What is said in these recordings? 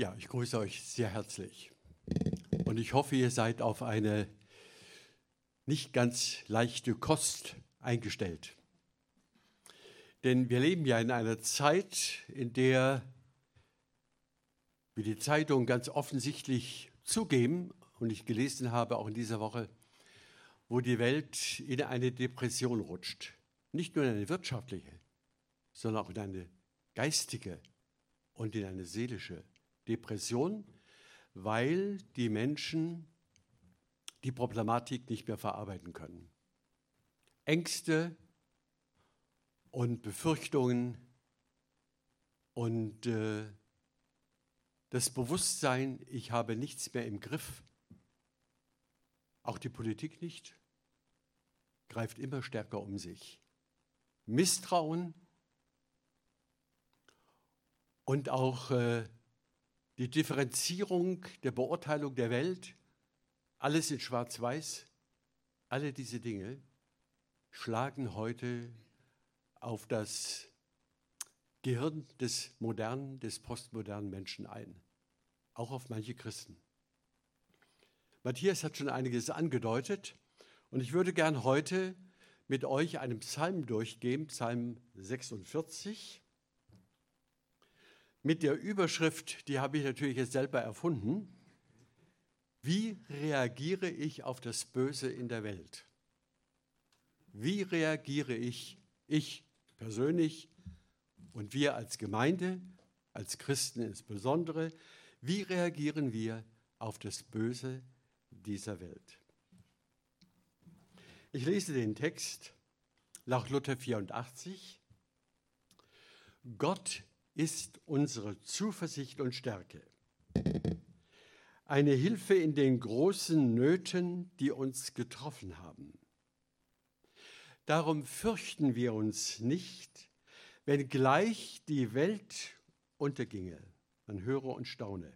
Ja, ich grüße euch sehr herzlich. Und ich hoffe, ihr seid auf eine nicht ganz leichte Kost eingestellt. Denn wir leben ja in einer Zeit, in der, wie die Zeitungen ganz offensichtlich zugeben, und ich gelesen habe auch in dieser Woche, wo die Welt in eine Depression rutscht. Nicht nur in eine wirtschaftliche, sondern auch in eine geistige und in eine seelische Depression, weil die Menschen die Problematik nicht mehr verarbeiten können. Ängste und Befürchtungen und äh, das Bewusstsein, ich habe nichts mehr im Griff, auch die Politik nicht, greift immer stärker um sich. Misstrauen und auch äh, die Differenzierung der Beurteilung der Welt, alles in Schwarz-Weiß, alle diese Dinge schlagen heute auf das Gehirn des modernen, des postmodernen Menschen ein, auch auf manche Christen. Matthias hat schon einiges angedeutet und ich würde gern heute mit euch einen Psalm durchgehen, Psalm 46 mit der Überschrift, die habe ich natürlich jetzt selber erfunden. Wie reagiere ich auf das Böse in der Welt? Wie reagiere ich, ich persönlich und wir als Gemeinde, als Christen insbesondere, wie reagieren wir auf das Böse dieser Welt? Ich lese den Text nach Luther 84. Gott ist unsere Zuversicht und Stärke. Eine Hilfe in den großen Nöten, die uns getroffen haben. Darum fürchten wir uns nicht, wenn gleich die Welt unterginge. Man höre und staune.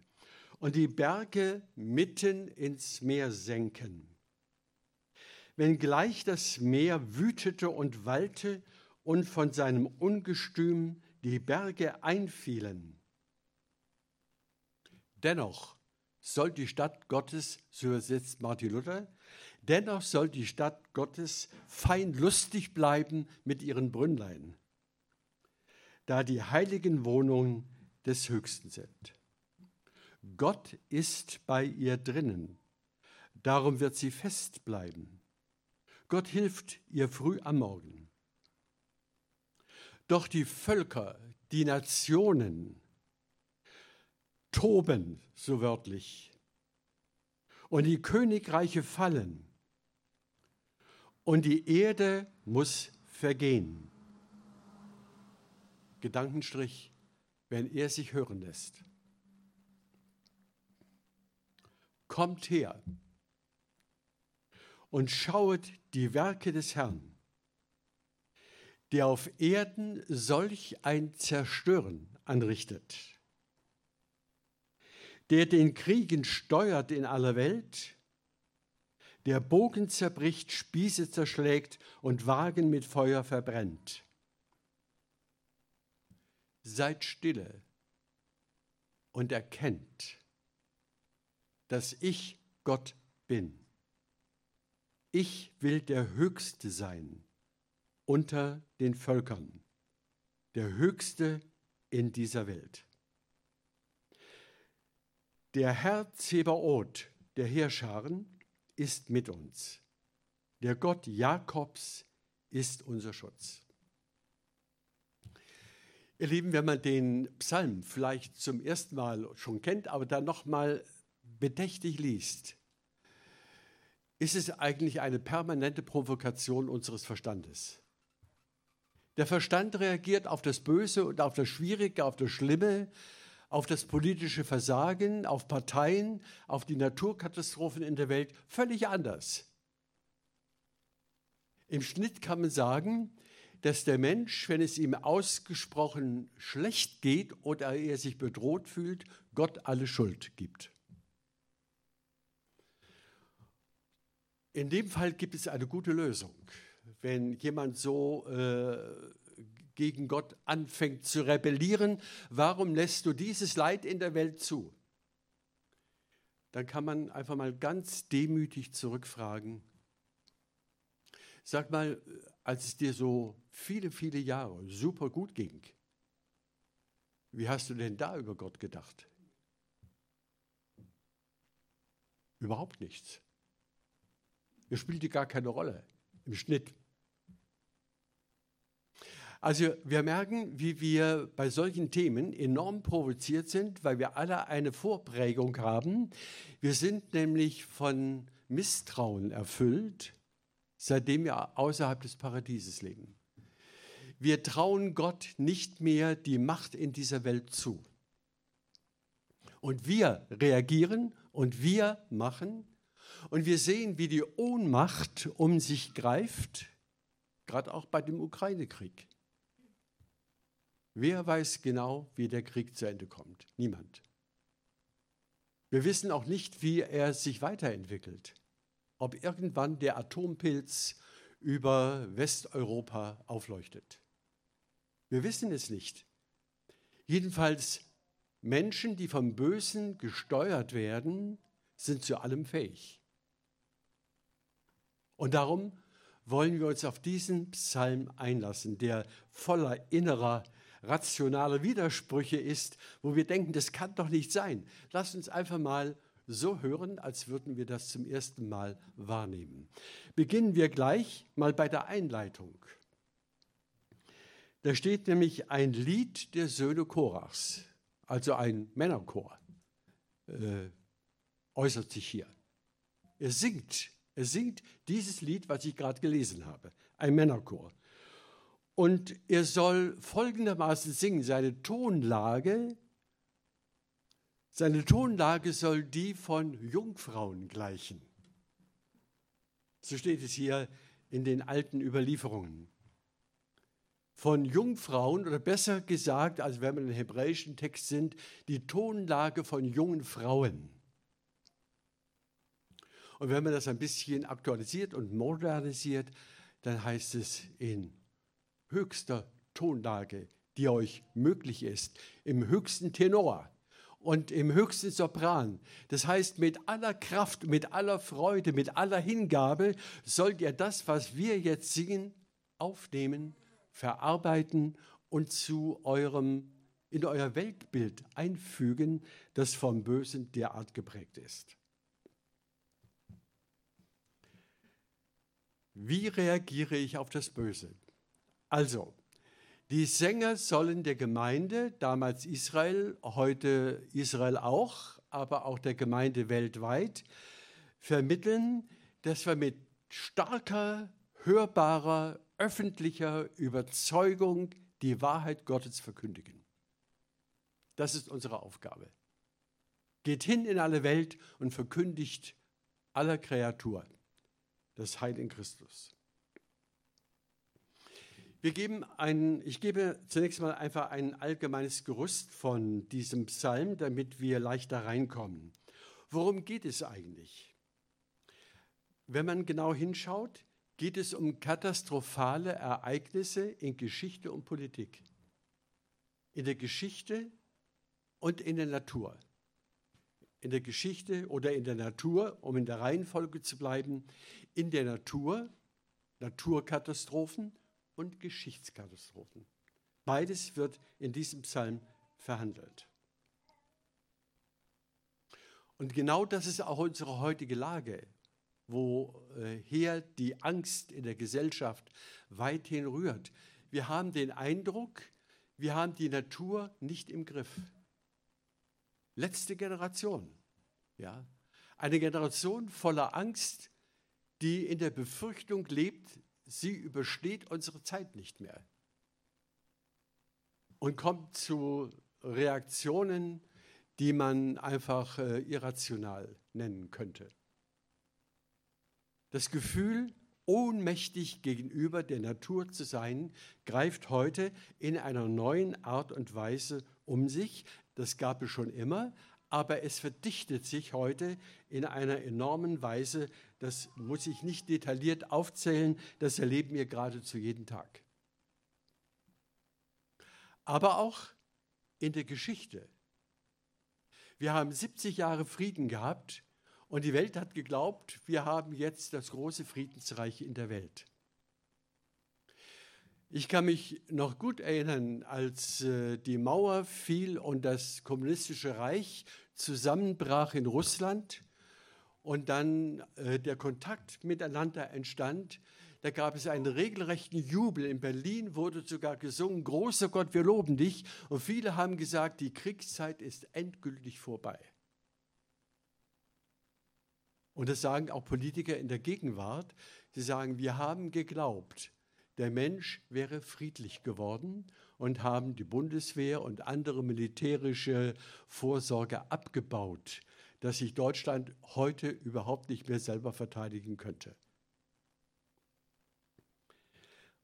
Und die Berge mitten ins Meer senken. Wenn gleich das Meer wütete und wallte und von seinem Ungestüm die Berge einfielen. Dennoch soll die Stadt Gottes, so übersetzt Martin Luther, dennoch soll die Stadt Gottes fein lustig bleiben mit ihren Brünnlein, da die heiligen Wohnungen des Höchsten sind. Gott ist bei ihr drinnen, darum wird sie fest bleiben. Gott hilft ihr früh am Morgen. Doch die Völker, die Nationen toben, so wörtlich, und die Königreiche fallen, und die Erde muss vergehen. Gedankenstrich, wenn er sich hören lässt. Kommt her und schauet die Werke des Herrn der auf Erden solch ein Zerstören anrichtet, der den Kriegen steuert in aller Welt, der Bogen zerbricht, Spieße zerschlägt und Wagen mit Feuer verbrennt. Seid stille und erkennt, dass ich Gott bin. Ich will der Höchste sein unter den Völkern, der höchste in dieser Welt. Der Herr Zebaoth, der Heerscharen, ist mit uns. Der Gott Jakobs ist unser Schutz. Ihr Lieben, wenn man den Psalm vielleicht zum ersten Mal schon kennt, aber dann nochmal bedächtig liest, ist es eigentlich eine permanente Provokation unseres Verstandes. Der Verstand reagiert auf das Böse und auf das Schwierige, auf das Schlimme, auf das politische Versagen, auf Parteien, auf die Naturkatastrophen in der Welt völlig anders. Im Schnitt kann man sagen, dass der Mensch, wenn es ihm ausgesprochen schlecht geht oder er sich bedroht fühlt, Gott alle Schuld gibt. In dem Fall gibt es eine gute Lösung wenn jemand so äh, gegen Gott anfängt zu rebellieren, warum lässt du dieses Leid in der Welt zu? Dann kann man einfach mal ganz demütig zurückfragen. Sag mal, als es dir so viele, viele Jahre super gut ging, wie hast du denn da über Gott gedacht? Überhaupt nichts. Er spielte gar keine Rolle im Schnitt. Also wir merken, wie wir bei solchen Themen enorm provoziert sind, weil wir alle eine Vorprägung haben. Wir sind nämlich von Misstrauen erfüllt, seitdem wir außerhalb des Paradieses leben. Wir trauen Gott nicht mehr die Macht in dieser Welt zu. Und wir reagieren und wir machen und wir sehen, wie die Ohnmacht um sich greift, gerade auch bei dem Ukraine-Krieg. Wer weiß genau, wie der Krieg zu Ende kommt? Niemand. Wir wissen auch nicht, wie er sich weiterentwickelt. Ob irgendwann der Atompilz über Westeuropa aufleuchtet. Wir wissen es nicht. Jedenfalls Menschen, die vom Bösen gesteuert werden, sind zu allem fähig. Und darum wollen wir uns auf diesen Psalm einlassen, der voller innerer, rationaler Widersprüche ist, wo wir denken, das kann doch nicht sein. Lass uns einfach mal so hören, als würden wir das zum ersten Mal wahrnehmen. Beginnen wir gleich mal bei der Einleitung. Da steht nämlich ein Lied der Söhne Korachs, also ein Männerchor, äh, äußert sich hier. Er singt er singt dieses Lied, was ich gerade gelesen habe, ein Männerchor. Und er soll folgendermaßen singen, seine Tonlage, seine Tonlage soll die von Jungfrauen gleichen. So steht es hier in den alten Überlieferungen. Von Jungfrauen, oder besser gesagt, als wenn wir im hebräischen Text sind, die Tonlage von jungen Frauen. Und wenn man das ein bisschen aktualisiert und modernisiert, dann heißt es in höchster Tonlage, die euch möglich ist, im höchsten Tenor und im höchsten Sopran. Das heißt, mit aller Kraft, mit aller Freude, mit aller Hingabe sollt ihr das, was wir jetzt singen, aufnehmen, verarbeiten und zu eurem in euer Weltbild einfügen, das vom Bösen derart geprägt ist. Wie reagiere ich auf das Böse? Also, die Sänger sollen der Gemeinde, damals Israel, heute Israel auch, aber auch der Gemeinde weltweit, vermitteln, dass wir mit starker, hörbarer, öffentlicher Überzeugung die Wahrheit Gottes verkündigen. Das ist unsere Aufgabe. Geht hin in alle Welt und verkündigt aller Kreaturen das Heil in Christus. Wir geben ein, ich gebe zunächst mal einfach ein allgemeines Gerüst von diesem Psalm, damit wir leichter reinkommen. Worum geht es eigentlich? Wenn man genau hinschaut, geht es um katastrophale Ereignisse in Geschichte und Politik. In der Geschichte und in der Natur in der Geschichte oder in der Natur, um in der Reihenfolge zu bleiben, in der Natur, Naturkatastrophen und Geschichtskatastrophen. Beides wird in diesem Psalm verhandelt. Und genau das ist auch unsere heutige Lage, woher die Angst in der Gesellschaft weithin rührt. Wir haben den Eindruck, wir haben die Natur nicht im Griff letzte Generation. Ja? Eine Generation voller Angst, die in der Befürchtung lebt, sie übersteht unsere Zeit nicht mehr. Und kommt zu Reaktionen, die man einfach äh, irrational nennen könnte. Das Gefühl, ohnmächtig gegenüber der Natur zu sein, greift heute in einer neuen Art und Weise um sich. Das gab es schon immer, aber es verdichtet sich heute in einer enormen Weise. Das muss ich nicht detailliert aufzählen, das erleben wir geradezu jeden Tag. aber auch in der Geschichte. Wir haben 70 Jahre Frieden gehabt und die Welt hat geglaubt, wir haben jetzt das große Friedensreich in der Welt. Ich kann mich noch gut erinnern, als äh, die Mauer fiel und das kommunistische Reich zusammenbrach in Russland und dann äh, der Kontakt miteinander entstand. Da gab es einen regelrechten Jubel. In Berlin wurde sogar gesungen, großer Gott, wir loben dich. Und viele haben gesagt, die Kriegszeit ist endgültig vorbei. Und das sagen auch Politiker in der Gegenwart. Sie sagen, wir haben geglaubt, der Mensch wäre friedlich geworden und haben die Bundeswehr und andere militärische Vorsorge abgebaut, dass sich Deutschland heute überhaupt nicht mehr selber verteidigen könnte.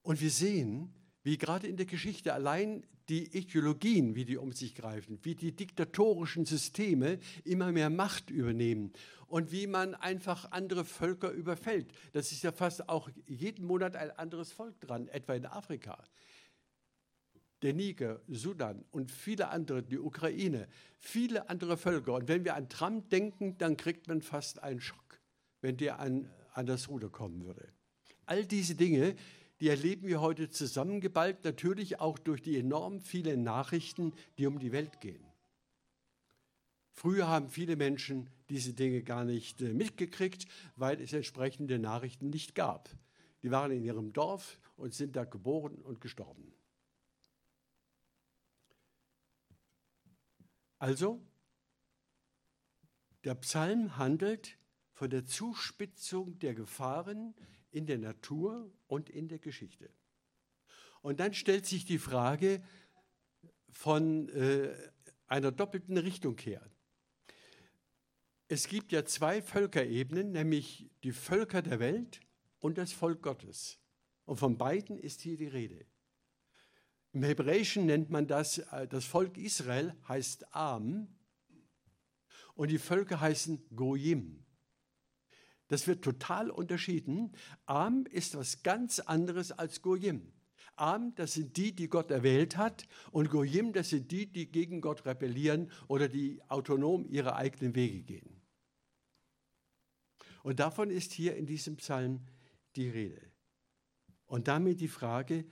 Und wir sehen, wie gerade in der Geschichte allein die Ideologien, wie die um sich greifen, wie die diktatorischen Systeme immer mehr Macht übernehmen und wie man einfach andere Völker überfällt. Das ist ja fast auch jeden Monat ein anderes Volk dran, etwa in Afrika. Der Niger, Sudan und viele andere, die Ukraine, viele andere Völker. Und wenn wir an Trump denken, dann kriegt man fast einen Schock, wenn der an, an das Ruder kommen würde. All diese Dinge, die erleben wir heute zusammengeballt, natürlich auch durch die enorm vielen Nachrichten, die um die Welt gehen. Früher haben viele Menschen diese Dinge gar nicht äh, mitgekriegt, weil es entsprechende Nachrichten nicht gab. Die waren in ihrem Dorf und sind da geboren und gestorben. Also, der Psalm handelt von der Zuspitzung der Gefahren in der Natur und in der Geschichte. Und dann stellt sich die Frage von äh, einer doppelten Richtung her. Es gibt ja zwei Völkerebenen, nämlich die Völker der Welt und das Volk Gottes. Und von beiden ist hier die Rede. Im Hebräischen nennt man das, äh, das Volk Israel heißt Am und die Völker heißen Goyim. Das wird total unterschieden. Am ist was ganz anderes als Goyim. Am, das sind die, die Gott erwählt hat, und Goyim, das sind die, die gegen Gott rebellieren oder die autonom ihre eigenen Wege gehen. Und davon ist hier in diesem Psalm die Rede. Und damit die Frage,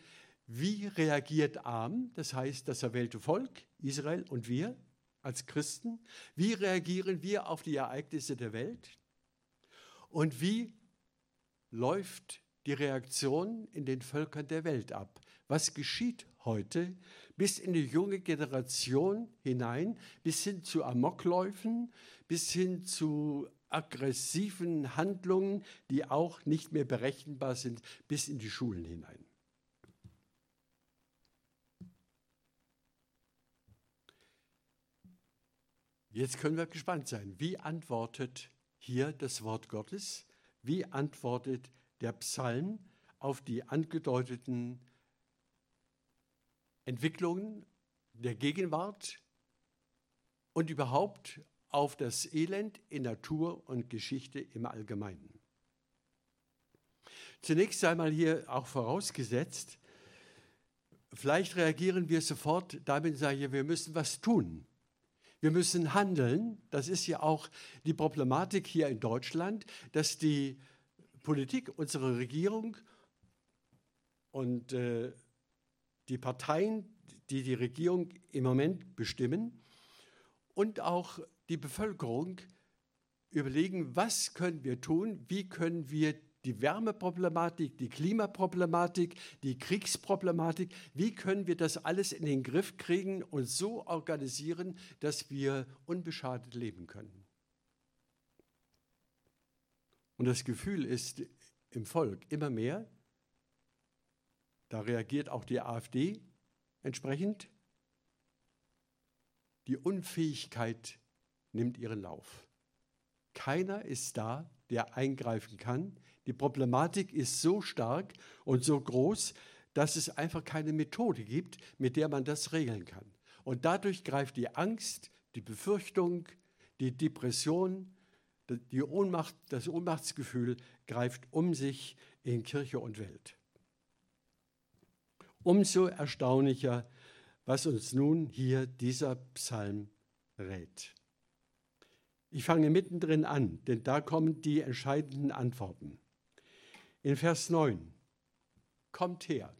wie reagiert Am, das heißt das erwählte Volk, Israel und wir als Christen, wie reagieren wir auf die Ereignisse der Welt? Und wie läuft die Reaktion in den Völkern der Welt ab? Was geschieht heute bis in die junge Generation hinein, bis hin zu Amokläufen, bis hin zu aggressiven Handlungen, die auch nicht mehr berechenbar sind, bis in die Schulen hinein? Jetzt können wir gespannt sein. Wie antwortet hier das Wort Gottes. Wie antwortet der Psalm auf die angedeuteten Entwicklungen der Gegenwart und überhaupt auf das Elend in Natur und Geschichte im Allgemeinen? Zunächst einmal hier auch vorausgesetzt, vielleicht reagieren wir sofort damit, sage ich, wir müssen was tun. Wir müssen handeln. Das ist ja auch die Problematik hier in Deutschland, dass die Politik, unsere Regierung und äh, die Parteien, die die Regierung im Moment bestimmen und auch die Bevölkerung überlegen, was können wir tun, wie können wir die Wärmeproblematik, die Klimaproblematik, die Kriegsproblematik. Wie können wir das alles in den Griff kriegen und so organisieren, dass wir unbeschadet leben können? Und das Gefühl ist im Volk immer mehr, da reagiert auch die AfD entsprechend, die Unfähigkeit nimmt ihren Lauf. Keiner ist da, der eingreifen kann, die Problematik ist so stark und so groß, dass es einfach keine Methode gibt, mit der man das regeln kann. Und dadurch greift die Angst, die Befürchtung, die Depression, die Ohnmacht, das Ohnmachtsgefühl greift um sich in Kirche und Welt. Umso erstaunlicher, was uns nun hier dieser Psalm rät. Ich fange mittendrin an, denn da kommen die entscheidenden Antworten. In Vers 9, kommt her.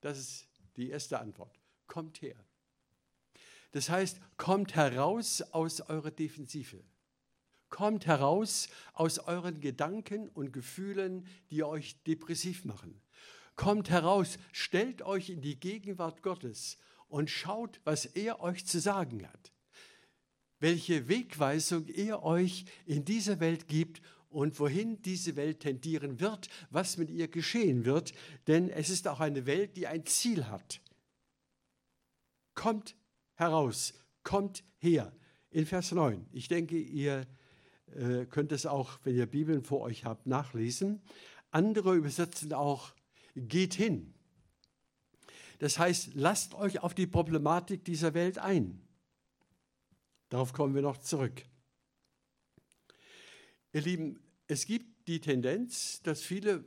Das ist die erste Antwort. Kommt her. Das heißt, kommt heraus aus eurer Defensive. Kommt heraus aus euren Gedanken und Gefühlen, die euch depressiv machen. Kommt heraus, stellt euch in die Gegenwart Gottes und schaut, was er euch zu sagen hat. Welche Wegweisung er euch in dieser Welt gibt und wohin diese Welt tendieren wird, was mit ihr geschehen wird, denn es ist auch eine Welt, die ein Ziel hat. Kommt heraus, kommt her. In Vers 9. Ich denke, ihr äh, könnt es auch, wenn ihr Bibeln vor euch habt, nachlesen. Andere übersetzen auch, geht hin. Das heißt, lasst euch auf die Problematik dieser Welt ein. Darauf kommen wir noch zurück. Ihr Lieben, es gibt die Tendenz, dass viele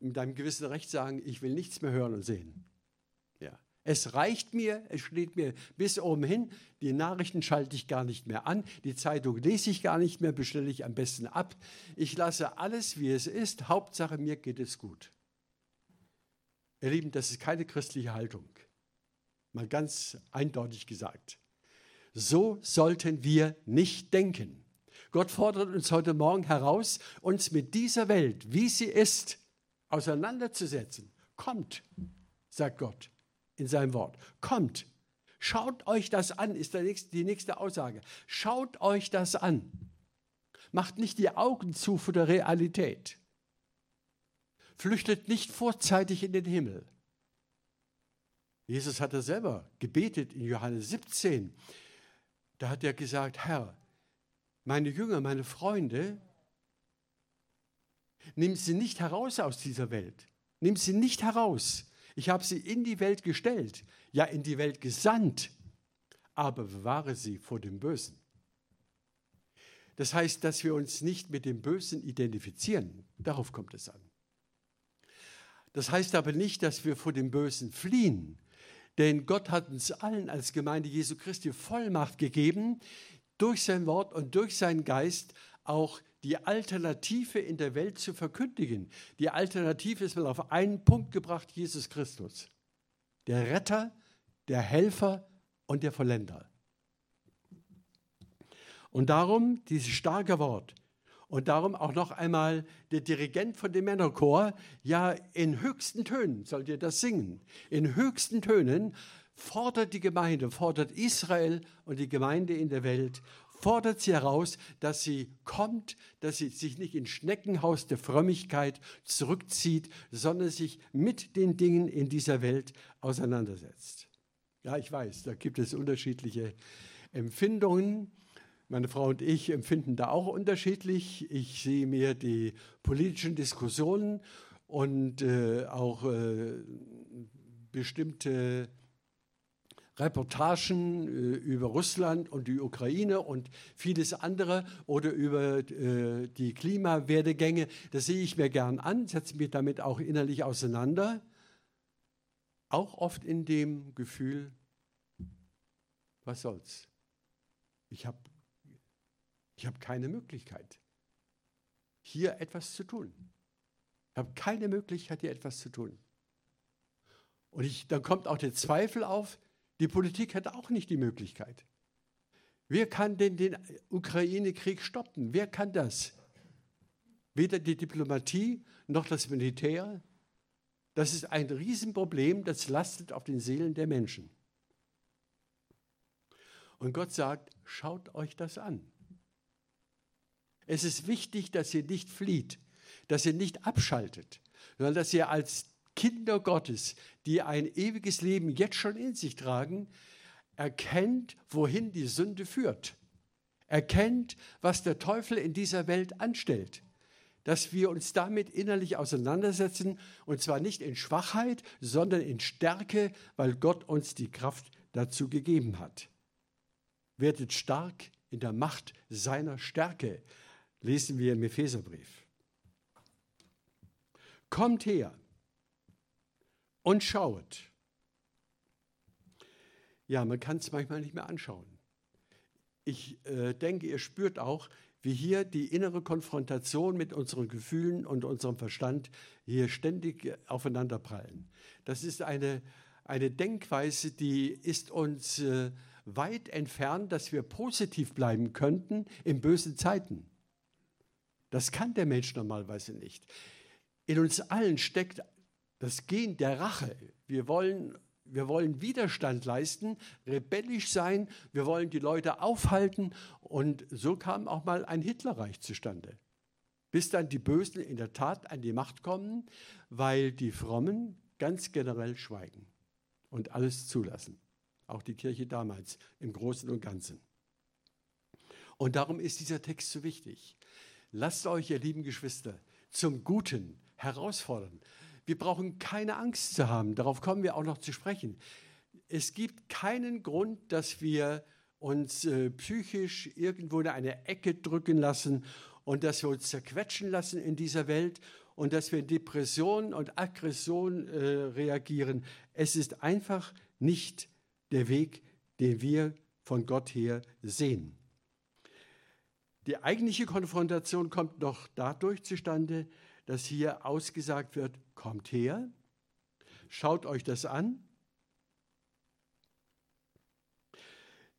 mit einem gewissen Recht sagen, ich will nichts mehr hören und sehen. Es reicht mir, es steht mir bis oben hin, die Nachrichten schalte ich gar nicht mehr an, die Zeitung lese ich gar nicht mehr, bestelle ich am besten ab. Ich lasse alles, wie es ist, Hauptsache mir geht es gut. Ihr Lieben, das ist keine christliche Haltung. Mal ganz eindeutig gesagt. So sollten wir nicht denken. Gott fordert uns heute Morgen heraus, uns mit dieser Welt, wie sie ist, auseinanderzusetzen. Kommt, sagt Gott in seinem Wort. Kommt, schaut euch das an, ist nächste, die nächste Aussage. Schaut euch das an. Macht nicht die Augen zu vor der Realität. Flüchtet nicht vorzeitig in den Himmel. Jesus hat er selber gebetet in Johannes 17. Da hat er gesagt, Herr, meine Jünger, meine Freunde, nimm sie nicht heraus aus dieser Welt. Nimm sie nicht heraus. Ich habe sie in die Welt gestellt, ja in die Welt gesandt, aber bewahre sie vor dem Bösen. Das heißt, dass wir uns nicht mit dem Bösen identifizieren. Darauf kommt es an. Das heißt aber nicht, dass wir vor dem Bösen fliehen. Denn Gott hat uns allen als Gemeinde Jesu Christi Vollmacht gegeben, durch sein Wort und durch seinen Geist auch die Alternative in der Welt zu verkündigen. Die Alternative ist mal auf einen Punkt gebracht, Jesus Christus. Der Retter, der Helfer und der Vollender. Und darum dieses starke Wort. Und darum auch noch einmal der Dirigent von dem Männerchor, ja, in höchsten Tönen sollt ihr das singen. In höchsten Tönen fordert die Gemeinde, fordert Israel und die Gemeinde in der Welt fordert sie heraus, dass sie kommt, dass sie sich nicht ins Schneckenhaus der Frömmigkeit zurückzieht, sondern sich mit den Dingen in dieser Welt auseinandersetzt. Ja, ich weiß, da gibt es unterschiedliche Empfindungen. Meine Frau und ich empfinden da auch unterschiedlich. Ich sehe mir die politischen Diskussionen und äh, auch äh, bestimmte Reportagen äh, über Russland und die Ukraine und vieles andere oder über äh, die Klimawerdegänge. Das sehe ich mir gern an, setze mich damit auch innerlich auseinander. Auch oft in dem Gefühl, was soll's? Ich habe ich hab keine Möglichkeit, hier etwas zu tun. Ich habe keine Möglichkeit, hier etwas zu tun. Und ich, dann kommt auch der Zweifel auf, die Politik hat auch nicht die Möglichkeit. Wer kann denn den Ukraine-Krieg stoppen? Wer kann das? Weder die Diplomatie noch das Militär. Das ist ein Riesenproblem, das lastet auf den Seelen der Menschen. Und Gott sagt, schaut euch das an. Es ist wichtig, dass ihr nicht flieht, dass ihr nicht abschaltet, sondern dass ihr als Kinder Gottes, die ein ewiges Leben jetzt schon in sich tragen, erkennt, wohin die Sünde führt. Erkennt, was der Teufel in dieser Welt anstellt. Dass wir uns damit innerlich auseinandersetzen, und zwar nicht in Schwachheit, sondern in Stärke, weil Gott uns die Kraft dazu gegeben hat. Werdet stark in der Macht seiner Stärke, lesen wir im Epheserbrief. Kommt her, und schauet. ja, man kann es manchmal nicht mehr anschauen. Ich äh, denke, ihr spürt auch, wie hier die innere Konfrontation mit unseren Gefühlen und unserem Verstand hier ständig aufeinanderprallen. Das ist eine, eine Denkweise, die ist uns äh, weit entfernt, dass wir positiv bleiben könnten in bösen Zeiten. Das kann der Mensch normalerweise nicht. In uns allen steckt das Gen der Rache. Wir wollen, wir wollen Widerstand leisten, rebellisch sein, wir wollen die Leute aufhalten. Und so kam auch mal ein Hitlerreich zustande. Bis dann die Bösen in der Tat an die Macht kommen, weil die Frommen ganz generell schweigen und alles zulassen. Auch die Kirche damals im Großen und Ganzen. Und darum ist dieser Text so wichtig. Lasst euch, ihr lieben Geschwister, zum Guten herausfordern. Wir brauchen keine Angst zu haben, darauf kommen wir auch noch zu sprechen. Es gibt keinen Grund, dass wir uns äh, psychisch irgendwo in eine Ecke drücken lassen und dass wir uns zerquetschen lassen in dieser Welt und dass wir in Depression und Aggression äh, reagieren. Es ist einfach nicht der Weg, den wir von Gott her sehen. Die eigentliche Konfrontation kommt noch dadurch zustande, dass hier ausgesagt wird, kommt her, schaut euch das an.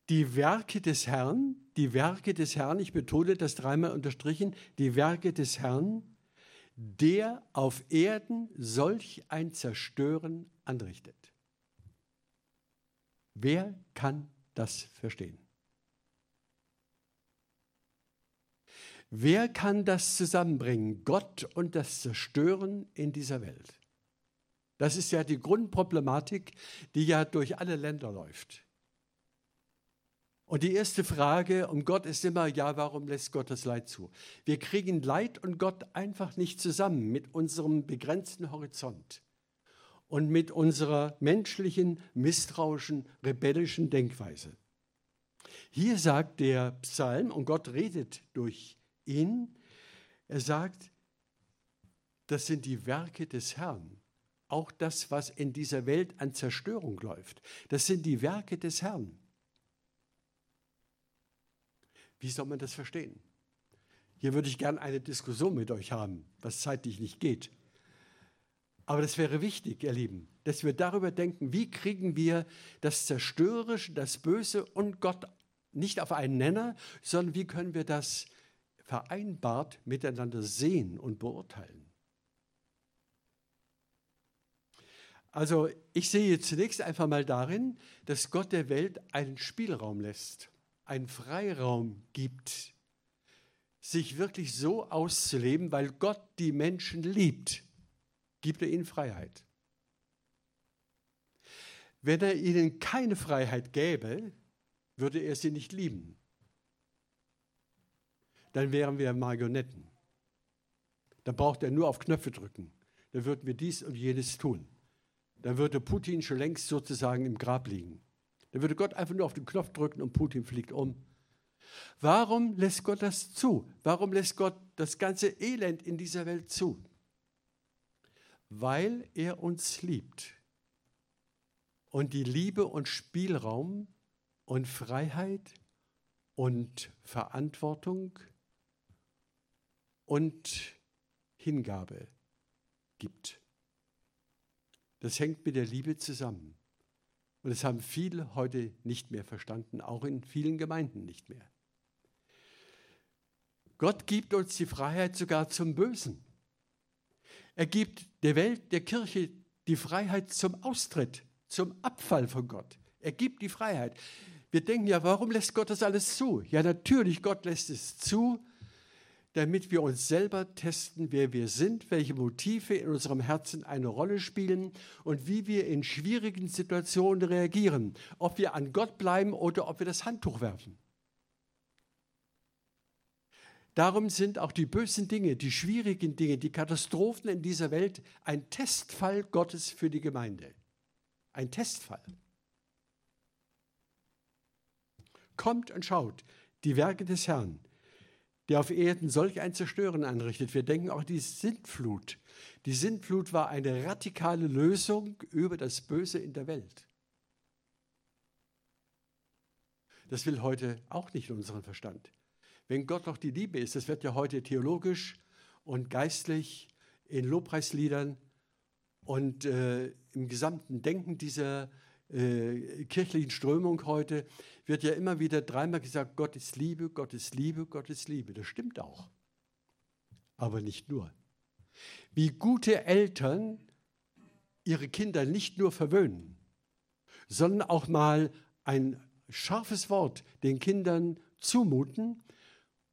Die Werke des Herrn, die Werke des Herrn, ich betone das dreimal unterstrichen, die Werke des Herrn, der auf Erden solch ein Zerstören anrichtet. Wer kann das verstehen? Wer kann das zusammenbringen, Gott und das Zerstören in dieser Welt? Das ist ja die Grundproblematik, die ja durch alle Länder läuft. Und die erste Frage um Gott ist immer, ja, warum lässt Gott das Leid zu? Wir kriegen Leid und Gott einfach nicht zusammen mit unserem begrenzten Horizont und mit unserer menschlichen, misstrauischen, rebellischen Denkweise. Hier sagt der Psalm, und Gott redet durch ihn. Er sagt, das sind die Werke des Herrn. Auch das, was in dieser Welt an Zerstörung läuft, das sind die Werke des Herrn. Wie soll man das verstehen? Hier würde ich gerne eine Diskussion mit euch haben, was zeitlich nicht geht. Aber das wäre wichtig, ihr Lieben, dass wir darüber denken, wie kriegen wir das Zerstörerische, das Böse und Gott nicht auf einen Nenner, sondern wie können wir das vereinbart miteinander sehen und beurteilen. Also ich sehe zunächst einfach mal darin, dass Gott der Welt einen Spielraum lässt, einen Freiraum gibt, sich wirklich so auszuleben, weil Gott die Menschen liebt, gibt er ihnen Freiheit. Wenn er ihnen keine Freiheit gäbe, würde er sie nicht lieben dann wären wir Marionetten. Dann braucht er nur auf Knöpfe drücken. Dann würden wir dies und jenes tun. Dann würde Putin schon längst sozusagen im Grab liegen. Dann würde Gott einfach nur auf den Knopf drücken und Putin fliegt um. Warum lässt Gott das zu? Warum lässt Gott das ganze Elend in dieser Welt zu? Weil er uns liebt. Und die Liebe und Spielraum und Freiheit und Verantwortung und Hingabe gibt. Das hängt mit der Liebe zusammen. Und das haben viele heute nicht mehr verstanden, auch in vielen Gemeinden nicht mehr. Gott gibt uns die Freiheit sogar zum Bösen. Er gibt der Welt, der Kirche die Freiheit zum Austritt, zum Abfall von Gott. Er gibt die Freiheit. Wir denken ja, warum lässt Gott das alles zu? Ja, natürlich, Gott lässt es zu, damit wir uns selber testen, wer wir sind, welche Motive in unserem Herzen eine Rolle spielen und wie wir in schwierigen Situationen reagieren, ob wir an Gott bleiben oder ob wir das Handtuch werfen. Darum sind auch die bösen Dinge, die schwierigen Dinge, die Katastrophen in dieser Welt ein Testfall Gottes für die Gemeinde. Ein Testfall. Kommt und schaut die Werke des Herrn der auf Erden solch ein Zerstören anrichtet. Wir denken auch die Sintflut. Die Sintflut war eine radikale Lösung über das Böse in der Welt. Das will heute auch nicht unseren Verstand. Wenn Gott doch die Liebe ist, das wird ja heute theologisch und geistlich in Lobpreisliedern und äh, im gesamten Denken dieser äh, kirchlichen Strömung heute wird ja immer wieder dreimal gesagt, Gott ist Liebe, Gott ist Liebe, Gott ist Liebe. Das stimmt auch. Aber nicht nur. Wie gute Eltern ihre Kinder nicht nur verwöhnen, sondern auch mal ein scharfes Wort den Kindern zumuten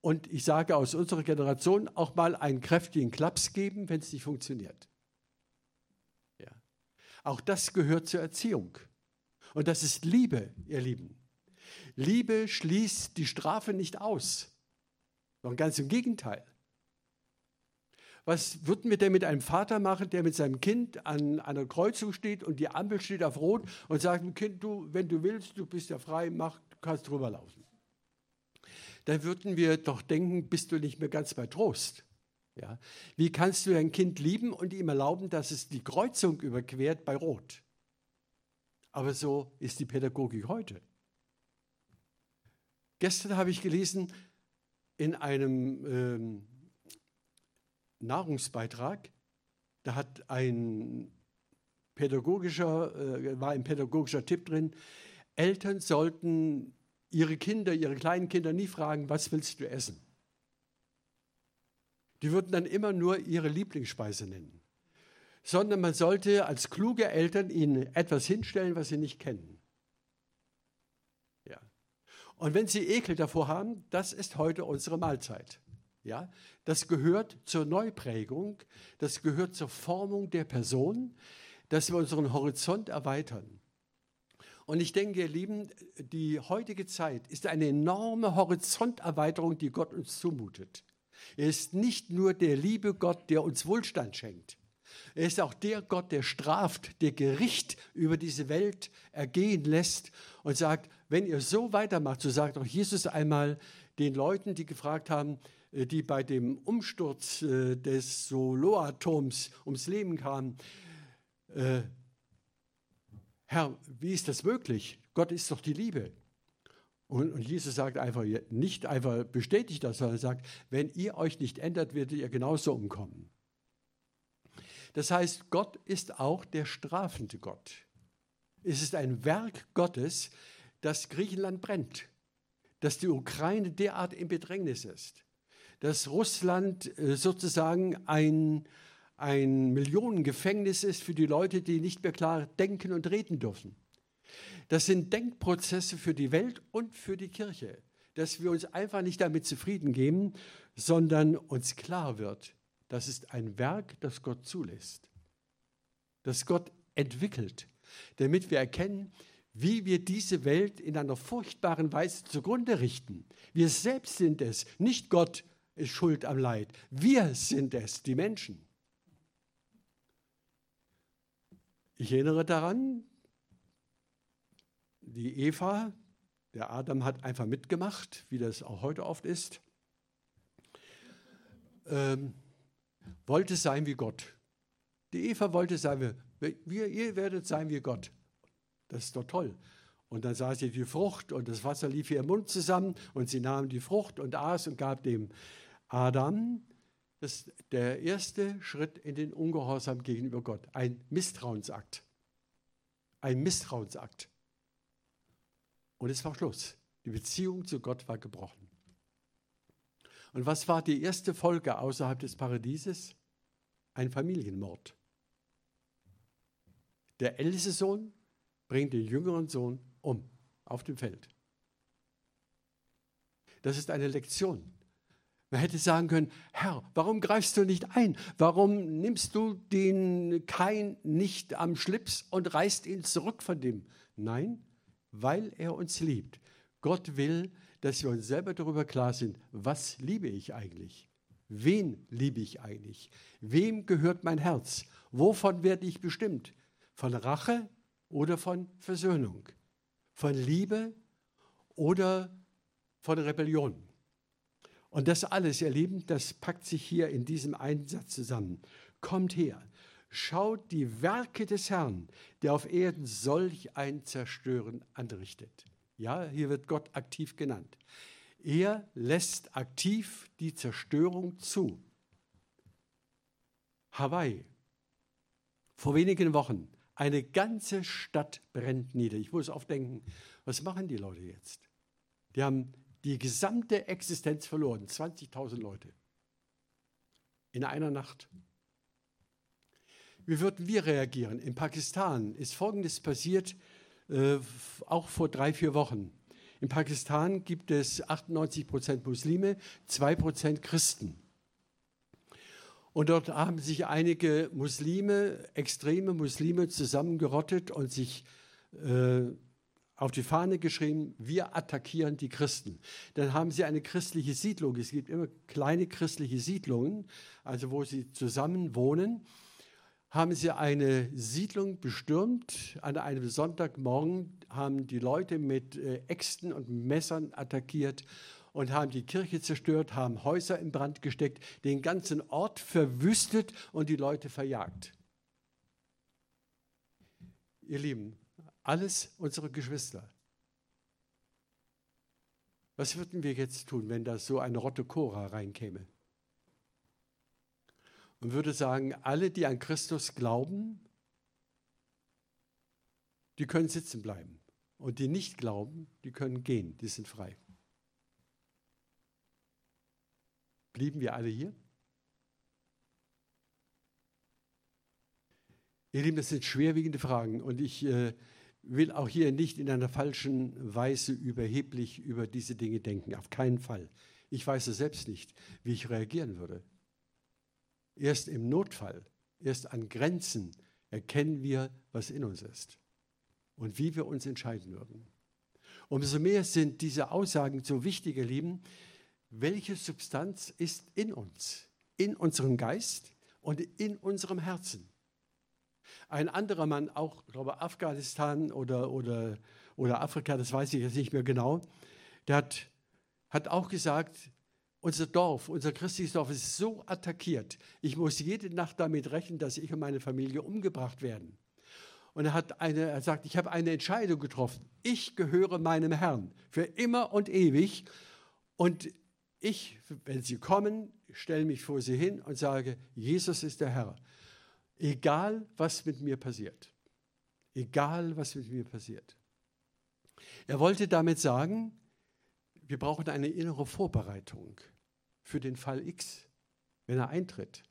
und ich sage aus unserer Generation auch mal einen kräftigen Klaps geben, wenn es nicht funktioniert. Ja. Auch das gehört zur Erziehung. Und das ist Liebe, ihr Lieben. Liebe schließt die Strafe nicht aus, sondern ganz im Gegenteil. Was würden wir denn mit einem Vater machen, der mit seinem Kind an einer Kreuzung steht und die Ampel steht auf Rot und sagt Kind, du, wenn du willst, du bist ja frei, mach, du kannst drüber laufen. Dann würden wir doch denken, bist du nicht mehr ganz bei Trost. Ja? Wie kannst du dein Kind lieben und ihm erlauben, dass es die Kreuzung überquert bei Rot? Aber so ist die Pädagogik heute. Gestern habe ich gelesen in einem ähm, Nahrungsbeitrag, da hat ein pädagogischer, äh, war ein pädagogischer Tipp drin, Eltern sollten ihre Kinder, ihre kleinen Kinder nie fragen, was willst du essen? Die würden dann immer nur ihre Lieblingsspeise nennen sondern man sollte als kluge Eltern ihnen etwas hinstellen, was sie nicht kennen. Ja. Und wenn sie Ekel davor haben, das ist heute unsere Mahlzeit. Ja, das gehört zur Neuprägung, das gehört zur Formung der Person, dass wir unseren Horizont erweitern. Und ich denke, ihr Lieben, die heutige Zeit ist eine enorme Horizonterweiterung, die Gott uns zumutet. Er ist nicht nur der liebe Gott, der uns Wohlstand schenkt. Er ist auch der Gott, der straft, der Gericht über diese Welt ergehen lässt und sagt, wenn ihr so weitermacht, so sagt auch Jesus einmal den Leuten, die gefragt haben, äh, die bei dem Umsturz äh, des Soloatoms ums Leben kamen, äh, Herr, wie ist das möglich? Gott ist doch die Liebe. Und, und, Jesus sagt einfach, nicht einfach bestätigt das, sondern sagt, wenn ihr euch nicht ändert, werdet ihr genauso umkommen. Das heißt, Gott ist auch der strafende Gott. Es ist ein Werk Gottes, dass Griechenland brennt, dass die Ukraine derart in Bedrängnis ist, dass Russland äh, sozusagen ein, ein Millionengefängnis ist für die Leute, die nicht mehr klar denken und reden dürfen. Das sind Denkprozesse für die Welt und für die Kirche, dass wir uns einfach nicht damit zufrieden geben, sondern uns klar wird, das ist ein Werk, das Gott zulässt, das Gott entwickelt, damit wir erkennen, wie wir diese Welt in einer furchtbaren Weise zugrunde richten. Wir selbst sind es, nicht Gott ist schuld am Leid. Wir sind es, die Menschen. Ich erinnere daran, die Eva, der Adam hat einfach mitgemacht, wie das auch heute oft ist. Ähm, wollte sein wie Gott. Die Eva wollte sein wie, wir, ihr werdet sein wie Gott. Das ist doch toll. Und dann sah sie die Frucht und das Wasser lief ihr Mund zusammen und sie nahm die Frucht und aß und gab dem Adam das der erste Schritt in den Ungehorsam gegenüber Gott. Ein Misstrauensakt. Ein Misstrauensakt. Und es war Schluss. Die Beziehung zu Gott war gebrochen. Und was war die erste Folge außerhalb des Paradieses? Ein Familienmord. Der älteste Sohn bringt den jüngeren Sohn um auf dem Feld. Das ist eine Lektion. Man hätte sagen können, Herr, warum greifst du nicht ein? Warum nimmst du den Kain nicht am Schlips und reißt ihn zurück von dem? Nein, weil er uns liebt. Gott will, dass wir uns selber darüber klar sind, was liebe ich eigentlich? Wen liebe ich eigentlich? Wem gehört mein Herz? Wovon werde ich bestimmt? Von Rache oder von Versöhnung? Von Liebe oder von Rebellion? Und das alles, ihr Lieben, das packt sich hier in diesem Einsatz zusammen. Kommt her, schaut die Werke des Herrn, der auf Erden solch ein Zerstören anrichtet. Ja, hier wird Gott aktiv genannt. Er lässt aktiv die Zerstörung zu. Hawaii. Vor wenigen Wochen. Eine ganze Stadt brennt nieder. Ich muss oft denken, was machen die Leute jetzt? Die haben die gesamte Existenz verloren. 20.000 Leute. In einer Nacht. Wie würden wir reagieren? In Pakistan ist Folgendes passiert, äh, auch vor drei, vier Wochen. In Pakistan gibt es 98 Prozent Muslime, 2 Prozent Christen. Und dort haben sich einige Muslime, extreme Muslime, zusammengerottet und sich äh, auf die Fahne geschrieben, wir attackieren die Christen. Dann haben sie eine christliche Siedlung. Es gibt immer kleine christliche Siedlungen, also wo sie zusammen wohnen haben sie eine Siedlung bestürmt. An einem Sonntagmorgen haben die Leute mit äh, Äxten und Messern attackiert und haben die Kirche zerstört, haben Häuser in Brand gesteckt, den ganzen Ort verwüstet und die Leute verjagt. Ihr Lieben, alles unsere Geschwister. Was würden wir jetzt tun, wenn da so eine Rotte Cora reinkäme? Und würde sagen, alle, die an Christus glauben, die können sitzen bleiben. Und die nicht glauben, die können gehen, die sind frei. Blieben wir alle hier? Ihr Lieben, das sind schwerwiegende Fragen und ich äh, will auch hier nicht in einer falschen Weise überheblich über diese Dinge denken. Auf keinen Fall. Ich weiß es selbst nicht, wie ich reagieren würde. Erst im Notfall, erst an Grenzen erkennen wir, was in uns ist und wie wir uns entscheiden würden. Umso mehr sind diese Aussagen so wichtig, ihr Lieben. Welche Substanz ist in uns, in unserem Geist und in unserem Herzen? Ein anderer Mann, auch, ich glaube, Afghanistan oder, oder, oder Afrika, das weiß ich jetzt nicht mehr genau, der hat, hat auch gesagt, unser Dorf, unser christliches Dorf ist so attackiert. Ich muss jede Nacht damit rechnen, dass ich und meine Familie umgebracht werden. Und er hat eine, er sagt, ich habe eine Entscheidung getroffen. Ich gehöre meinem Herrn für immer und ewig. Und ich, wenn sie kommen, stelle mich vor sie hin und sage, Jesus ist der Herr. Egal, was mit mir passiert. Egal, was mit mir passiert. Er wollte damit sagen, wir brauchen eine innere Vorbereitung für den Fall X, wenn er eintritt.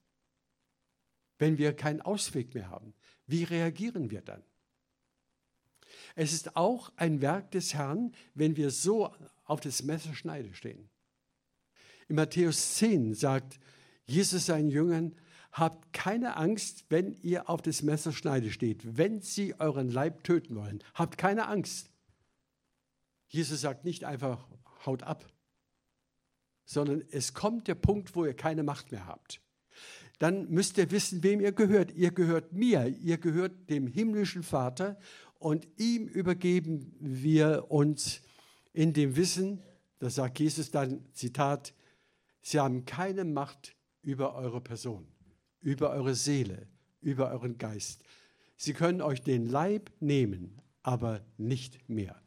Wenn wir keinen Ausweg mehr haben, wie reagieren wir dann? Es ist auch ein Werk des Herrn, wenn wir so auf das Messerschneide stehen. In Matthäus 10 sagt Jesus seinen Jüngern, habt keine Angst, wenn ihr auf das Messerschneide steht, wenn sie euren Leib töten wollen. Habt keine Angst. Jesus sagt nicht einfach, haut ab, sondern es kommt der Punkt, wo ihr keine Macht mehr habt. Dann müsst ihr wissen, wem ihr gehört. Ihr gehört mir, ihr gehört dem himmlischen Vater und ihm übergeben wir uns in dem Wissen, da sagt Jesus dann, Zitat, Sie haben keine Macht über eure Person, über eure Seele, über euren Geist. Sie können euch den Leib nehmen, aber nicht mehr.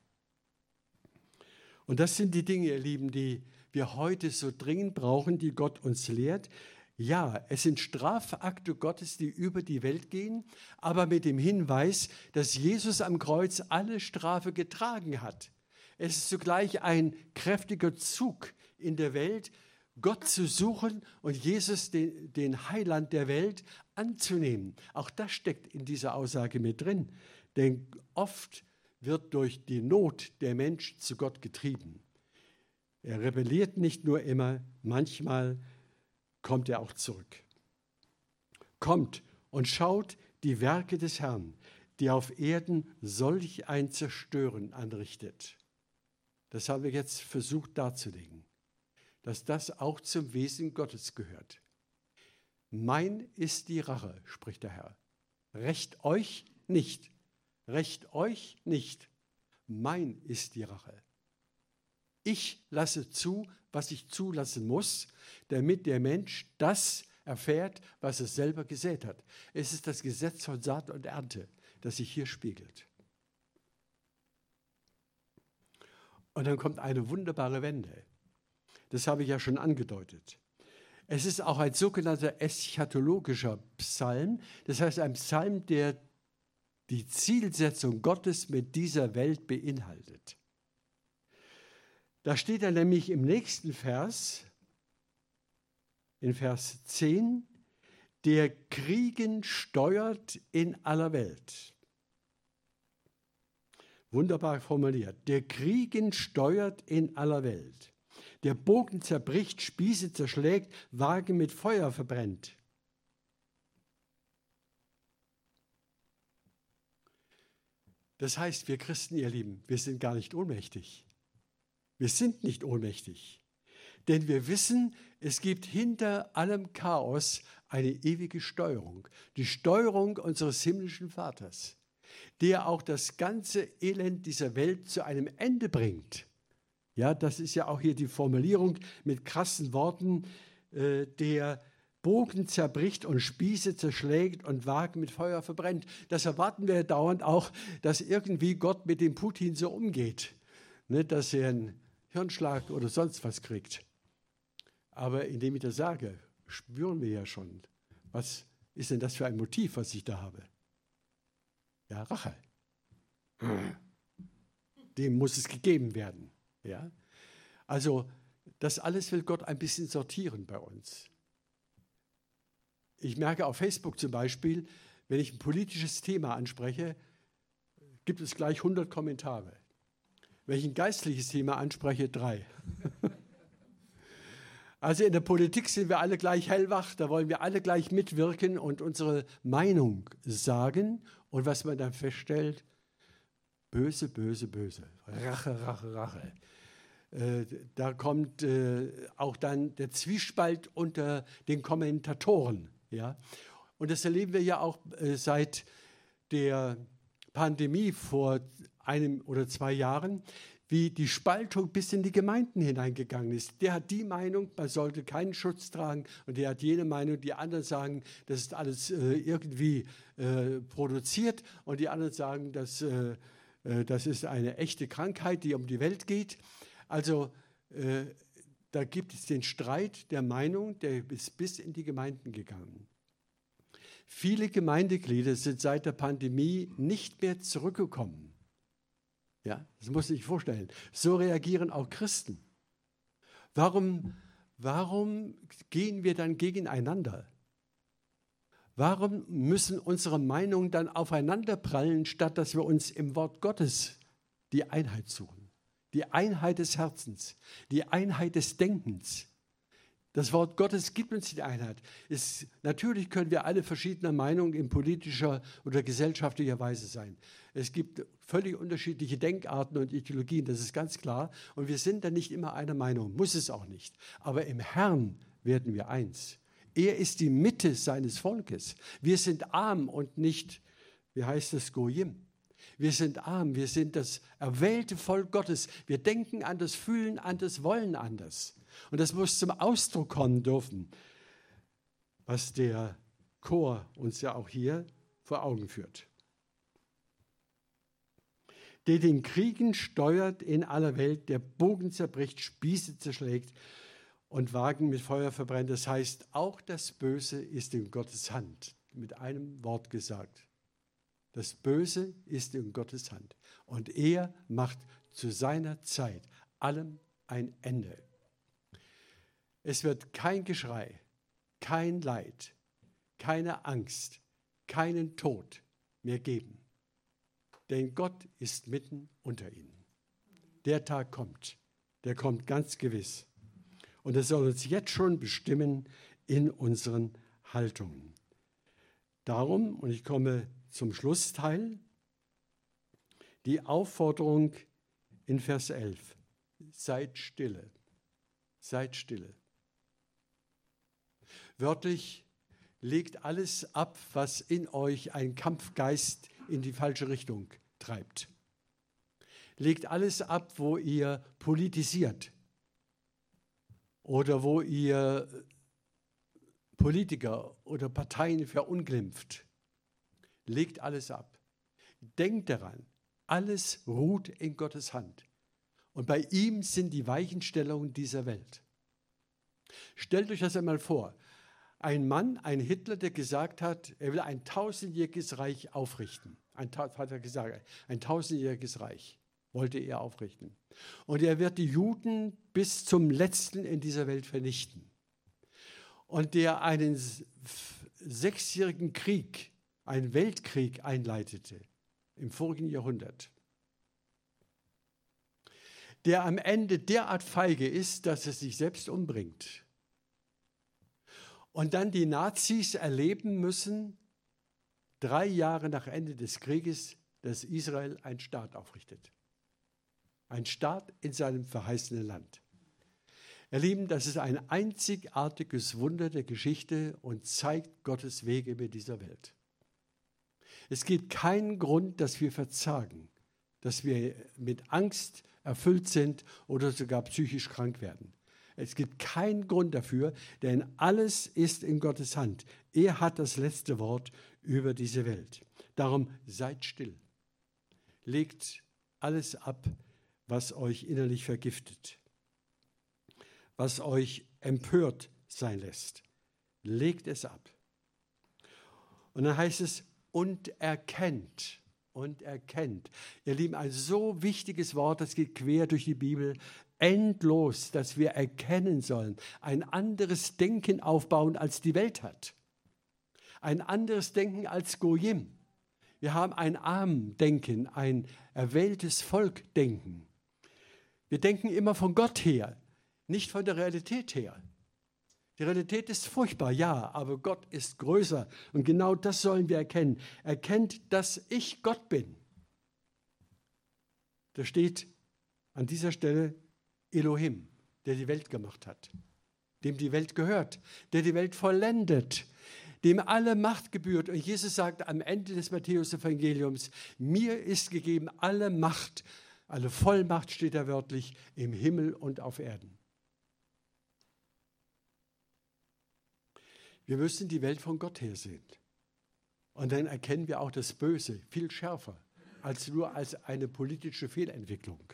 Und das sind die Dinge, ihr Lieben, die wir heute so dringend brauchen, die Gott uns lehrt. Ja, es sind Strafakte Gottes, die über die Welt gehen, aber mit dem Hinweis, dass Jesus am Kreuz alle Strafe getragen hat. Es ist zugleich ein kräftiger Zug in der Welt, Gott zu suchen und Jesus, den, den Heiland der Welt, anzunehmen. Auch das steckt in dieser Aussage mit drin. Denn oft wird durch die Not der Mensch zu Gott getrieben. Er rebelliert nicht nur immer, manchmal kommt er auch zurück. Kommt und schaut die Werke des Herrn, die auf Erden solch ein Zerstören anrichtet. Das haben wir jetzt versucht darzulegen, dass das auch zum Wesen Gottes gehört. Mein ist die Rache, spricht der Herr. Recht euch nicht, recht euch nicht. Mein ist die Rache. Ich lasse zu, was ich zulassen muss, damit der Mensch das erfährt, was er selber gesät hat. Es ist das Gesetz von Saat und Ernte, das sich hier spiegelt. Und dann kommt eine wunderbare Wende. Das habe ich ja schon angedeutet. Es ist auch ein sogenannter eschatologischer Psalm, das heißt ein Psalm, der die Zielsetzung Gottes mit dieser Welt beinhaltet. Da steht er nämlich im nächsten Vers, in Vers 10, der Kriegen steuert in aller Welt. Wunderbar formuliert. Der Kriegen steuert in aller Welt. Der Bogen zerbricht, Spieße zerschlägt, Wagen mit Feuer verbrennt. Das heißt, wir Christen, ihr Lieben, wir sind gar nicht ohnmächtig. Wir sind nicht ohnmächtig. Denn wir wissen, es gibt hinter allem Chaos eine ewige Steuerung. Die Steuerung unseres himmlischen Vaters, der auch das ganze Elend dieser Welt zu einem Ende bringt. Ja, das ist ja auch hier die Formulierung mit krassen Worten, äh, der Bogen zerbricht und Spieße zerschlägt und Wagen mit Feuer verbrennt. Das erwarten wir dauernd auch, dass irgendwie Gott mit dem Putin so umgeht, ne, dass er einen Hirnschlag oder sonst was kriegt. Aber indem ich das sage, spüren wir ja schon, was ist denn das für ein Motiv, was ich da habe? Ja, Rache. Dem muss es gegeben werden. Ja? Also das alles will Gott ein bisschen sortieren bei uns. Ich merke auf Facebook zum Beispiel, wenn ich ein politisches Thema anspreche, gibt es gleich 100 Kommentare. Wenn ich ein geistliches Thema anspreche, drei. Also in der Politik sind wir alle gleich hellwach, da wollen wir alle gleich mitwirken und unsere Meinung sagen. Und was man dann feststellt, böse, böse, böse, Rache, Rache, Rache. Äh, da kommt äh, auch dann der Zwiespalt unter den Kommentatoren. Und das erleben wir ja auch äh, seit der Pandemie vor einem oder zwei Jahren wie die Spaltung bis in die Gemeinden hineingegangen ist. Der hat die Meinung, man sollte keinen Schutz tragen und der hat jene Meinung, die anderen sagen, das ist alles äh, irgendwie äh, produziert und die anderen sagen, dass, äh, äh das ist eine echte Krankheit, die um die Welt geht. Also äh, da gibt es den Streit der Meinung, der ist bis in die Gemeinden gegangen. Viele Gemeindeglieder sind seit der Pandemie nicht mehr zurückgekommen. Ja, das muss ich vorstellen. So reagieren auch Christen. Warum, warum gehen wir dann gegeneinander? Warum müssen unsere Meinungen dann aufeinanderprallen, statt dass wir uns im Wort Gottes die Einheit suchen? Die Einheit des Herzens, die Einheit des Denkens. Das Wort Gottes gibt uns die Einheit. Es, natürlich können wir alle verschiedener Meinungen in politischer oder gesellschaftlicher Weise sein. Es gibt völlig unterschiedliche Denkarten und Ideologien, das ist ganz klar. Und wir sind dann nicht immer einer Meinung, muss es auch nicht. Aber im Herrn werden wir eins. Er ist die Mitte seines Volkes. Wir sind arm und nicht, wie heißt es, Goyim. Wir sind arm, wir sind das erwählte Volk Gottes. Wir denken anders, fühlen anders, wollen anders. Und das muss zum Ausdruck kommen dürfen, was der Chor uns ja auch hier vor Augen führt. Der den Kriegen steuert in aller Welt, der Bogen zerbricht, Spieße zerschlägt und Wagen mit Feuer verbrennt. Das heißt, auch das Böse ist in Gottes Hand, mit einem Wort gesagt. Das Böse ist in Gottes Hand. Und er macht zu seiner Zeit allem ein Ende. Es wird kein Geschrei, kein Leid, keine Angst, keinen Tod mehr geben. Denn Gott ist mitten unter ihnen. Der Tag kommt, der kommt ganz gewiss. Und er soll uns jetzt schon bestimmen in unseren Haltungen. Darum, und ich komme zum Schlussteil, die Aufforderung in Vers 11. Seid stille. Seid stille. Wörtlich legt alles ab, was in euch ein Kampfgeist in die falsche Richtung treibt. Legt alles ab, wo ihr politisiert oder wo ihr Politiker oder Parteien verunglimpft. Legt alles ab. Denkt daran, alles ruht in Gottes Hand. Und bei ihm sind die Weichenstellungen dieser Welt. Stellt euch das einmal vor. Ein Mann, ein Hitler, der gesagt hat, er will ein tausendjähriges Reich aufrichten. Ein, hat er gesagt, ein tausendjähriges Reich wollte er aufrichten. Und er wird die Juden bis zum letzten in dieser Welt vernichten. Und der einen sechsjährigen Krieg, einen Weltkrieg einleitete im vorigen Jahrhundert, der am Ende derart feige ist, dass er sich selbst umbringt. Und dann die Nazis erleben müssen, drei Jahre nach Ende des Krieges, dass Israel einen Staat aufrichtet. Ein Staat in seinem verheißenen Land. Ihr Lieben, das ist ein einzigartiges Wunder der Geschichte und zeigt Gottes Wege mit dieser Welt. Es gibt keinen Grund, dass wir verzagen, dass wir mit Angst erfüllt sind oder sogar psychisch krank werden. Es gibt keinen Grund dafür, denn alles ist in Gottes Hand. Er hat das letzte Wort über diese Welt. Darum seid still. Legt alles ab, was euch innerlich vergiftet was euch empört sein lässt. Legt es ab. Und dann heißt es, und erkennt. Und erkennt. Ihr Lieben, ein so wichtiges Wort, das geht quer durch die Bibel, endlos, dass wir erkennen sollen, ein anderes Denken aufbauen, als die Welt hat. Ein anderes Denken als Goyim. Wir haben ein Armdenken, ein erwähltes Volkdenken. Wir denken immer von Gott her nicht von der Realität her. Die Realität ist furchtbar, ja, aber Gott ist größer. Und genau das sollen wir erkennen. Erkennt, dass ich Gott bin. Da steht an dieser Stelle Elohim, der die Welt gemacht hat, dem die Welt gehört, der die Welt vollendet, dem alle Macht gebührt. Und Jesus sagt am Ende des Matthäus-Evangeliums: Mir ist gegeben alle Macht, alle Vollmacht steht da wörtlich, im Himmel und auf Erden. Wir müssen die Welt von Gott her sehen. Und dann erkennen wir auch das Böse viel schärfer als nur als eine politische Fehlentwicklung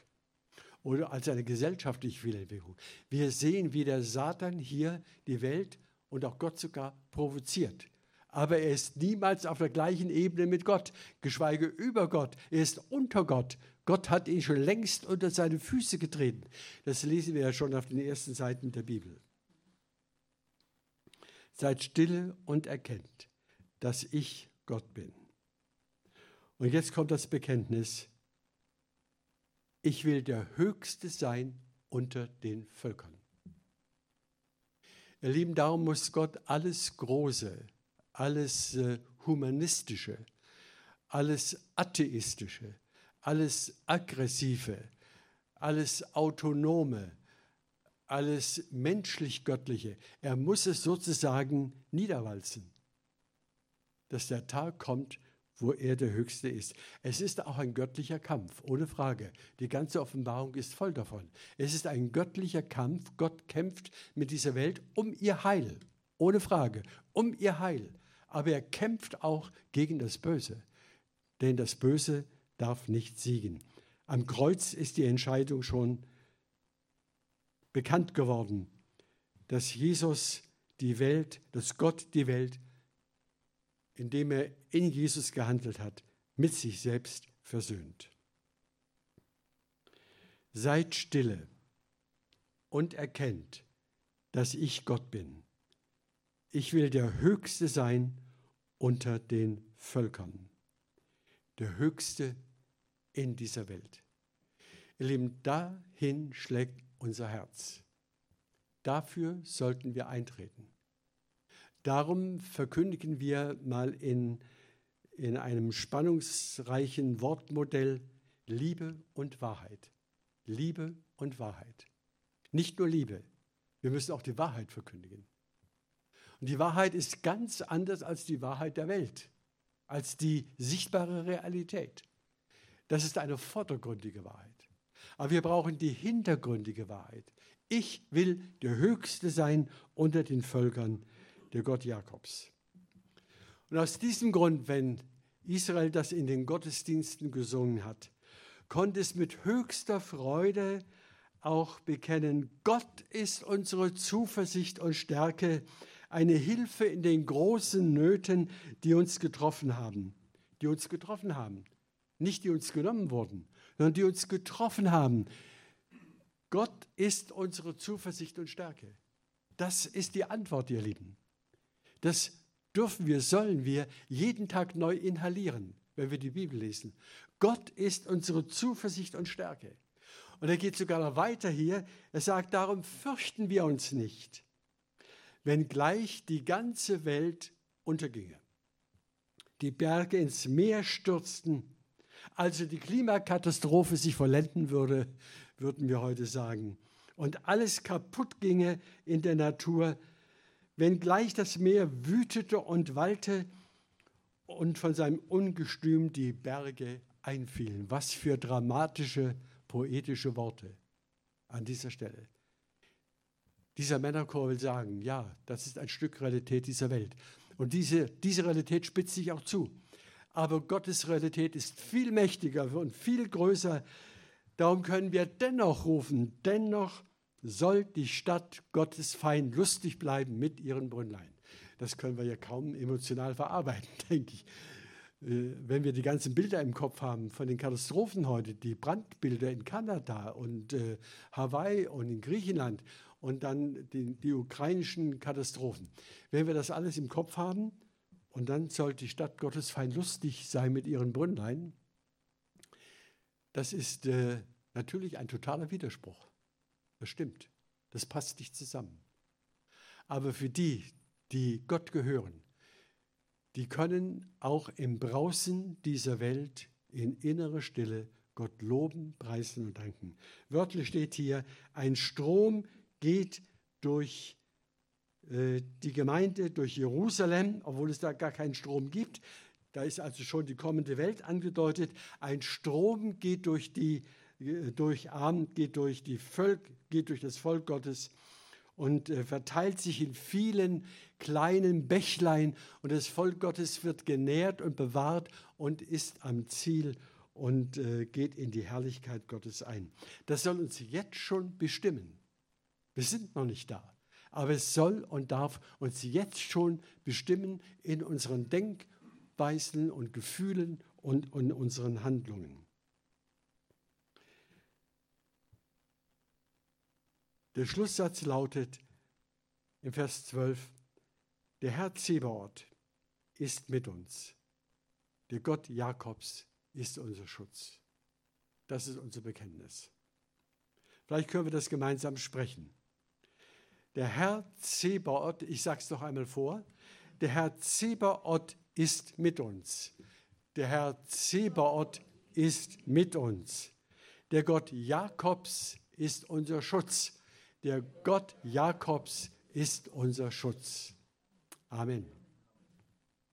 oder als eine gesellschaftliche Fehlentwicklung. Wir sehen, wie der Satan hier die Welt und auch Gott sogar provoziert. Aber er ist niemals auf der gleichen Ebene mit Gott, geschweige über Gott. Er ist unter Gott. Gott hat ihn schon längst unter seine Füße getreten. Das lesen wir ja schon auf den ersten Seiten der Bibel. Seid stille und erkennt, dass ich Gott bin. Und jetzt kommt das Bekenntnis. Ich will der Höchste sein unter den Völkern. Ihr Lieben, darum muss Gott alles Große, alles äh, Humanistische, alles Atheistische, alles Aggressive, alles Autonome, alles menschlich-göttliche. Er muss es sozusagen niederwalzen, dass der Tag kommt, wo er der Höchste ist. Es ist auch ein göttlicher Kampf, ohne Frage. Die ganze Offenbarung ist voll davon. Es ist ein göttlicher Kampf. Gott kämpft mit dieser Welt um ihr Heil, ohne Frage, um ihr Heil. Aber er kämpft auch gegen das Böse, denn das Böse darf nicht siegen. Am Kreuz ist die Entscheidung schon bekannt geworden, dass Jesus die Welt, dass Gott die Welt, indem er in Jesus gehandelt hat, mit sich selbst versöhnt. Seid stille und erkennt, dass ich Gott bin. Ich will der Höchste sein unter den Völkern. Der Höchste in dieser Welt. Ihr Lieben, dahin schlägt unser Herz. Dafür sollten wir eintreten. Darum verkündigen wir mal in, in einem spannungsreichen Wortmodell Liebe und Wahrheit. Liebe und Wahrheit. Nicht nur Liebe, wir müssen auch die Wahrheit verkündigen. Und die Wahrheit ist ganz anders als die Wahrheit der Welt, als die sichtbare Realität. Das ist eine vordergründige Wahrheit. Aber wir brauchen die hintergründige Wahrheit. Ich will der Höchste sein unter den Völkern, der Gott Jakobs. Und aus diesem Grund, wenn Israel das in den Gottesdiensten gesungen hat, konntest mit höchster Freude auch bekennen, Gott ist unsere Zuversicht und Stärke, eine Hilfe in den großen Nöten, die uns getroffen haben. Die uns getroffen haben. Nicht die uns genommen wurden, sondern die uns getroffen haben. Gott ist unsere Zuversicht und Stärke. Das ist die Antwort, ihr Lieben. Das dürfen wir, sollen wir jeden Tag neu inhalieren, wenn wir die Bibel lesen. Gott ist unsere Zuversicht und Stärke. Und er geht sogar noch weiter hier. Er sagt, darum fürchten wir uns nicht, wenn gleich die ganze Welt unterginge. Die Berge ins Meer stürzten, also die Klimakatastrophe sich vollenden würde, würden wir heute sagen, und alles kaputt ginge in der Natur, wenn gleich das Meer wütete und wallte und von seinem Ungestüm die Berge einfielen. Was für dramatische, poetische Worte an dieser Stelle. Dieser Männerchor will sagen, ja, das ist ein Stück Realität dieser Welt. Und diese, diese Realität spitzt sich auch zu. Aber Gottes Realität ist viel mächtiger und viel größer. Darum können wir dennoch rufen, dennoch soll die Stadt Gottes fein lustig bleiben mit ihren Brünnlein. Das können wir ja kaum emotional verarbeiten, denke ich. Äh, wenn wir die ganzen Bilder im Kopf haben von den Katastrophen heute, die Brandbilder in Kanada und äh, Hawaii und in Griechenland und dann die, die ukrainischen Katastrophen. Wenn wir das alles im Kopf haben und dann soll die Stadt Gottes fein lustig sein mit ihren Brünnlein, das ist äh, natürlich ein totaler Widerspruch. Das stimmt. Das passt nicht zusammen. Aber für die, die Gott gehören, die können auch im Brausen dieser Welt in innerer Stille Gott loben, preisen und danken. Wörtlich steht hier, ein Strom geht durch äh, die Gemeinde, durch Jerusalem, obwohl es da gar keinen Strom gibt. Da ist also schon die kommende Welt angedeutet. Ein Strom geht durch die äh, durch Arm, geht durch die Völk, geht durch das Volk Gottes und äh, verteilt sich in vielen kleinen Bächlein und das Volk Gottes wird genährt und bewahrt und ist am Ziel und äh, geht in die Herrlichkeit Gottes ein. Das soll uns jetzt schon bestimmen. Wir sind noch nicht da, aber es soll und darf uns jetzt schon bestimmen in unseren Denkweisen und Gefühlen und in unseren Handlungen. Der Schlusssatz lautet im Vers 12, der Herr Zebaoth ist mit uns. Der Gott Jakobs ist unser Schutz. Das ist unser Bekenntnis. Vielleicht können wir das gemeinsam sprechen. Der Herr Zebaoth, ich sage es noch einmal vor, der Herr Zebaoth ist mit uns. Der Herr Zebaoth ist mit uns. Der Gott Jakobs ist unser Schutz. Der Gott Jakobs ist unser Schutz. Amen.